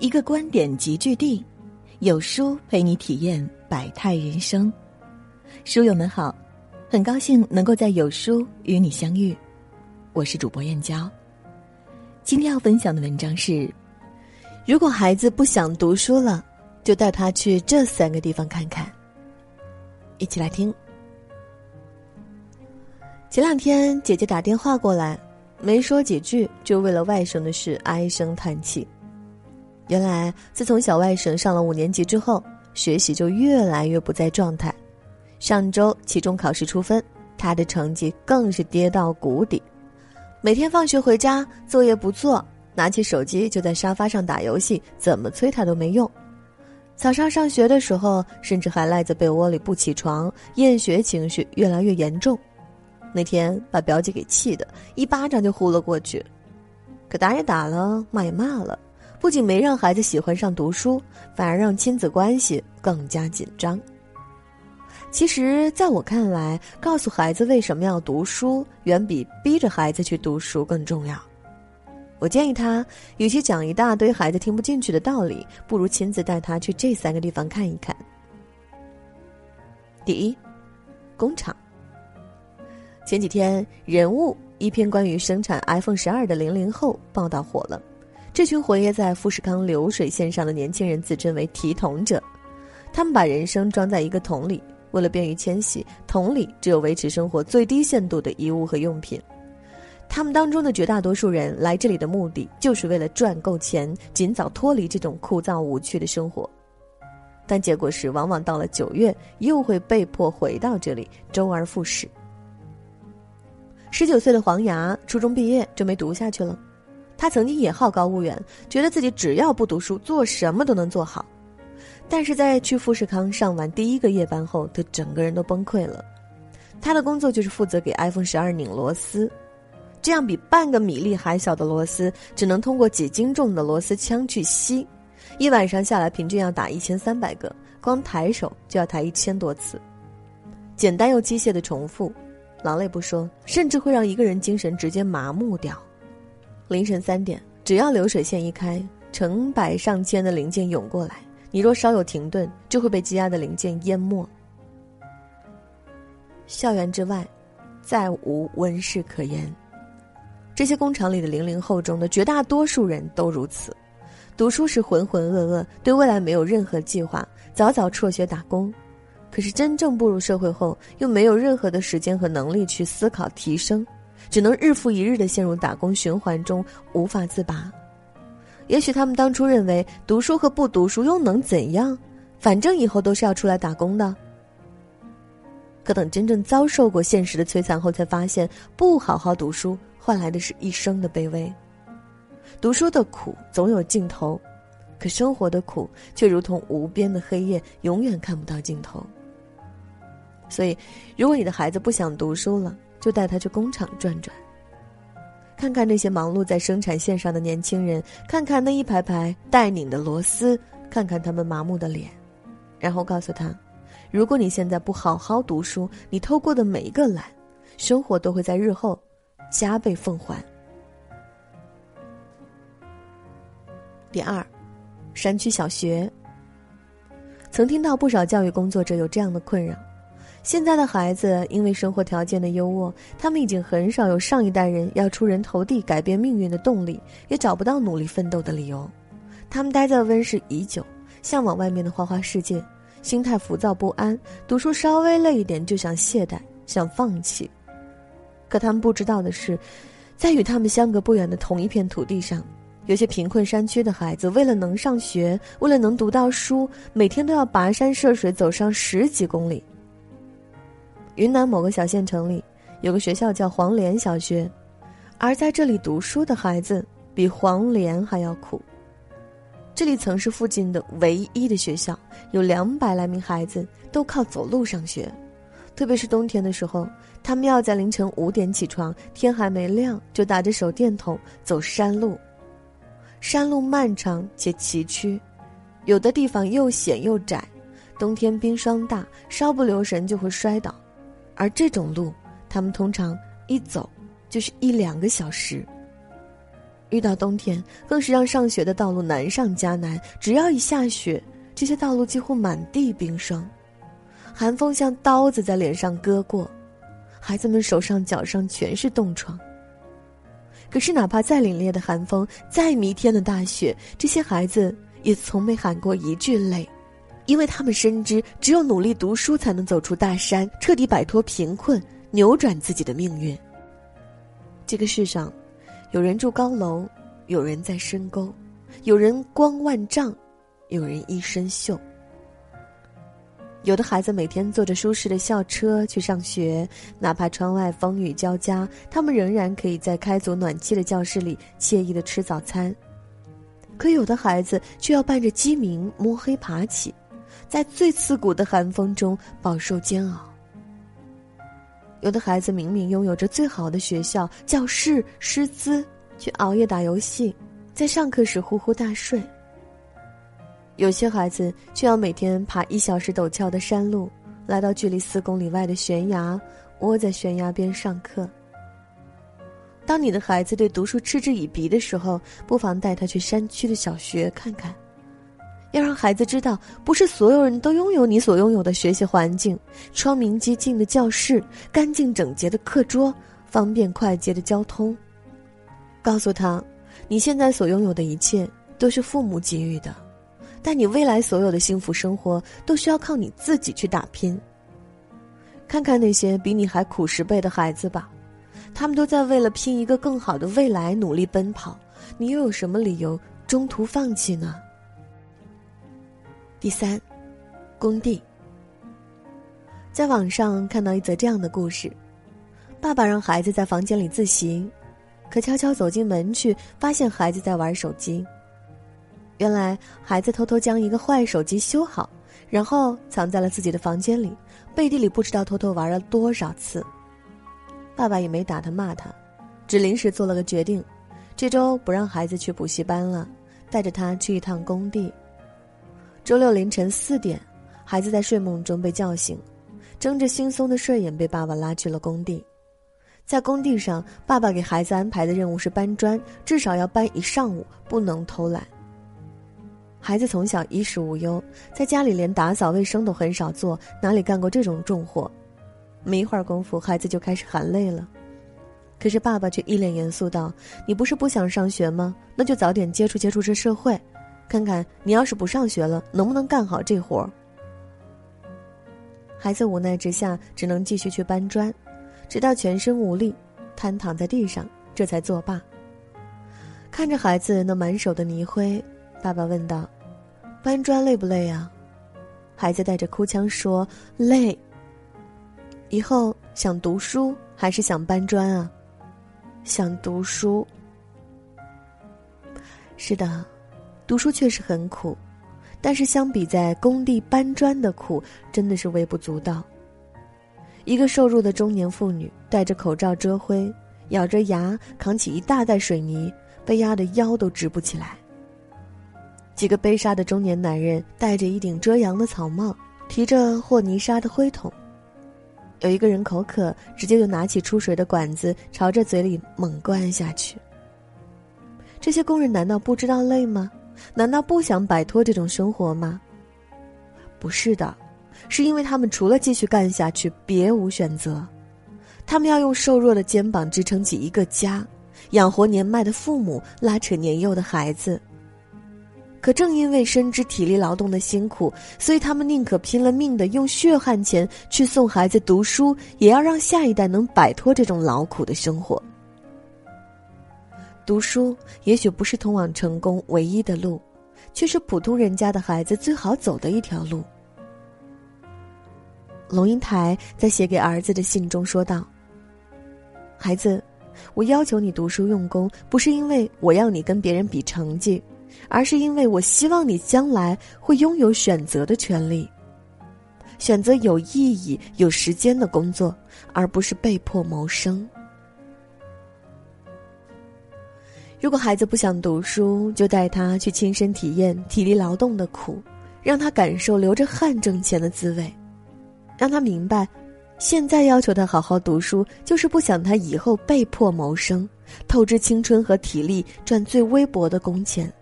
一个观点集聚地，有书陪你体验百态人生。书友们好，很高兴能够在有书与你相遇，我是主播燕娇。今天要分享的文章是：如果孩子不想读书了，就带他去这三个地方看看。一起来听。前两天姐姐打电话过来，没说几句，就为了外甥的事唉声叹气。原来，自从小外甥上了五年级之后，学习就越来越不在状态。上周期中考试出分，他的成绩更是跌到谷底。每天放学回家，作业不做，拿起手机就在沙发上打游戏，怎么催他都没用。早上上学的时候，甚至还赖在被窝里不起床，厌学情绪越来越严重。那天把表姐给气的，一巴掌就呼了过去，可打也打了，骂也骂了。不仅没让孩子喜欢上读书，反而让亲子关系更加紧张。其实，在我看来，告诉孩子为什么要读书，远比逼着孩子去读书更重要。我建议他，与其讲一大堆孩子听不进去的道理，不如亲自带他去这三个地方看一看。第一，工厂。前几天，《人物》一篇关于生产 iPhone 十二的零零后报道火了。这群活跃在富士康流水线上的年轻人自称为“提桶者”，他们把人生装在一个桶里，为了便于迁徙，桶里只有维持生活最低限度的衣物和用品。他们当中的绝大多数人来这里的目的，就是为了赚够钱，尽早脱离这种枯燥无趣的生活。但结果是，往往到了九月，又会被迫回到这里，周而复始。十九岁的黄牙，初中毕业就没读下去了。他曾经也好高骛远，觉得自己只要不读书，做什么都能做好。但是在去富士康上完第一个夜班后，他整个人都崩溃了。他的工作就是负责给 iPhone 十二拧螺丝，这样比半个米粒还小的螺丝，只能通过几斤重的螺丝枪去吸。一晚上下来，平均要打一千三百个，光抬手就要抬一千多次。简单又机械的重复，劳累不说，甚至会让一个人精神直接麻木掉。凌晨三点，只要流水线一开，成百上千的零件涌过来，你若稍有停顿，就会被积压的零件淹没。校园之外，再无温室可言。这些工厂里的零零后中的绝大多数人都如此，读书时浑浑噩噩，对未来没有任何计划，早早辍学打工。可是真正步入社会后，又没有任何的时间和能力去思考提升。只能日复一日的陷入打工循环中，无法自拔。也许他们当初认为读书和不读书又能怎样？反正以后都是要出来打工的。可等真正遭受过现实的摧残后，才发现不好好读书换来的是一生的卑微。读书的苦总有尽头，可生活的苦却如同无边的黑夜，永远看不到尽头。所以，如果你的孩子不想读书了，就带他去工厂转转，看看那些忙碌在生产线上的年轻人，看看那一排排待拧的螺丝，看看他们麻木的脸，然后告诉他：如果你现在不好好读书，你偷过的每一个懒，生活都会在日后加倍奉还。第二，山区小学，曾听到不少教育工作者有这样的困扰。现在的孩子因为生活条件的优渥，他们已经很少有上一代人要出人头地、改变命运的动力，也找不到努力奋斗的理由。他们待在温室已久，向往外面的花花世界，心态浮躁不安，读书稍微累一点就想懈怠、想放弃。可他们不知道的是，在与他们相隔不远的同一片土地上，有些贫困山区的孩子，为了能上学，为了能读到书，每天都要跋山涉水走上十几公里。云南某个小县城里，有个学校叫黄连小学，而在这里读书的孩子比黄连还要苦。这里曾是附近的唯一的学校，有两百来名孩子都靠走路上学。特别是冬天的时候，他们要在凌晨五点起床，天还没亮就打着手电筒走山路。山路漫长且崎岖，有的地方又险又窄，冬天冰霜大，稍不留神就会摔倒。而这种路，他们通常一走就是一两个小时。遇到冬天，更是让上学的道路难上加难。只要一下雪，这些道路几乎满地冰霜，寒风像刀子在脸上割过，孩子们手上脚上全是冻疮。可是，哪怕再凛冽的寒风，再弥天的大雪，这些孩子也从没喊过一句累，因为他们深知，只有努力读书，才能走出大山，彻底摆脱贫困，扭转自己的命运。这个世上，有人住高楼，有人在深沟，有人光万丈，有人一身锈。有的孩子每天坐着舒适的校车去上学，哪怕窗外风雨交加，他们仍然可以在开足暖气的教室里惬意的吃早餐。可有的孩子却要伴着鸡鸣摸黑爬起，在最刺骨的寒风中饱受煎熬。有的孩子明明拥有着最好的学校、教室、师资，却熬夜打游戏，在上课时呼呼大睡。有些孩子却要每天爬一小时陡峭的山路，来到距离四公里外的悬崖，窝在悬崖边上课。当你的孩子对读书嗤之以鼻的时候，不妨带他去山区的小学看看。要让孩子知道，不是所有人都拥有你所拥有的学习环境：窗明几净的教室、干净整洁的课桌、方便快捷的交通。告诉他，你现在所拥有的一切都是父母给予的，但你未来所有的幸福生活都需要靠你自己去打拼。看看那些比你还苦十倍的孩子吧，他们都在为了拼一个更好的未来努力奔跑，你又有什么理由中途放弃呢？第三，工地。在网上看到一则这样的故事：爸爸让孩子在房间里自习，可悄悄走进门去，发现孩子在玩手机。原来孩子偷偷将一个坏手机修好，然后藏在了自己的房间里，背地里不知道偷偷玩了多少次。爸爸也没打他骂他，只临时做了个决定：这周不让孩子去补习班了，带着他去一趟工地。周六凌晨四点，孩子在睡梦中被叫醒，睁着惺忪的睡眼被爸爸拉去了工地。在工地上，爸爸给孩子安排的任务是搬砖，至少要搬一上午，不能偷懒。孩子从小衣食无忧，在家里连打扫卫生都很少做，哪里干过这种重活？没一会儿功夫，孩子就开始喊累了。可是爸爸却一脸严肃道：“你不是不想上学吗？那就早点接触接触这社会。”看看你要是不上学了，能不能干好这活儿？孩子无奈之下，只能继续去搬砖，直到全身无力，瘫躺在地上，这才作罢。看着孩子那满手的泥灰，爸爸问道：“搬砖累不累啊？”孩子带着哭腔说：“累。”以后想读书还是想搬砖啊？想读书。是的。读书确实很苦，但是相比在工地搬砖的苦，真的是微不足道。一个瘦弱的中年妇女戴着口罩遮灰，咬着牙扛起一大袋水泥，被压得腰都直不起来。几个悲伤的中年男人戴着一顶遮阳的草帽，提着和泥沙的灰桶。有一个人口渴，直接就拿起出水的管子，朝着嘴里猛灌下去。这些工人难道不知道累吗？难道不想摆脱这种生活吗？不是的，是因为他们除了继续干下去，别无选择。他们要用瘦弱的肩膀支撑起一个家，养活年迈的父母，拉扯年幼的孩子。可正因为深知体力劳动的辛苦，所以他们宁可拼了命的用血汗钱去送孩子读书，也要让下一代能摆脱这种劳苦的生活。读书也许不是通往成功唯一的路，却是普通人家的孩子最好走的一条路。龙应台在写给儿子的信中说道：“孩子，我要求你读书用功，不是因为我要你跟别人比成绩，而是因为我希望你将来会拥有选择的权利，选择有意义、有时间的工作，而不是被迫谋生。”如果孩子不想读书，就带他去亲身体验体力劳动的苦，让他感受流着汗挣钱的滋味，让他明白，现在要求他好好读书，就是不想他以后被迫谋生，透支青春和体力赚最微薄的工钱，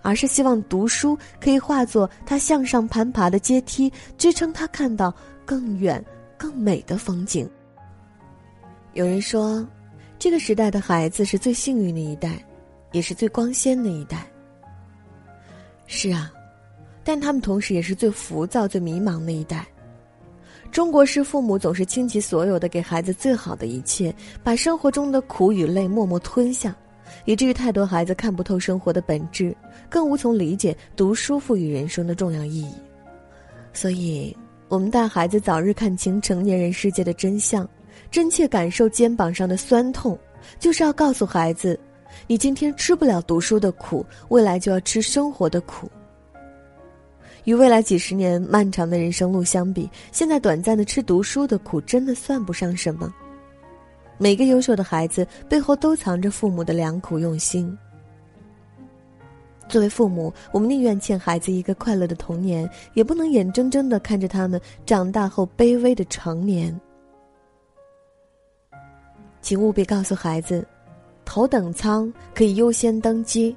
而是希望读书可以化作他向上攀爬的阶梯，支撑他看到更远、更美的风景。有人说，这个时代的孩子是最幸运的一代，也是最光鲜的一代。是啊，但他们同时也是最浮躁、最迷茫的一代。中国式父母总是倾其所有的给孩子最好的一切，把生活中的苦与累默默吞下，以至于太多孩子看不透生活的本质，更无从理解读书赋予人生的重要意义。所以，我们带孩子早日看清成年人世界的真相，真切感受肩膀上的酸痛，就是要告诉孩子：你今天吃不了读书的苦，未来就要吃生活的苦。与未来几十年漫长的人生路相比，现在短暂的吃读书的苦，真的算不上什么。每个优秀的孩子背后都藏着父母的良苦用心。作为父母，我们宁愿欠孩子一个快乐的童年，也不能眼睁睁的看着他们长大后卑微的成年。请务必告诉孩子，头等舱可以优先登机，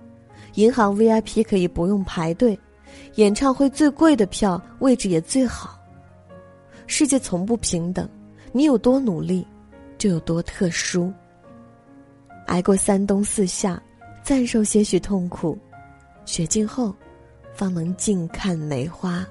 银行 VIP 可以不用排队。演唱会最贵的票位置也最好。世界从不平等，你有多努力，就有多特殊。挨过三冬四夏，暂受些许痛苦，雪尽后，方能静看梅花。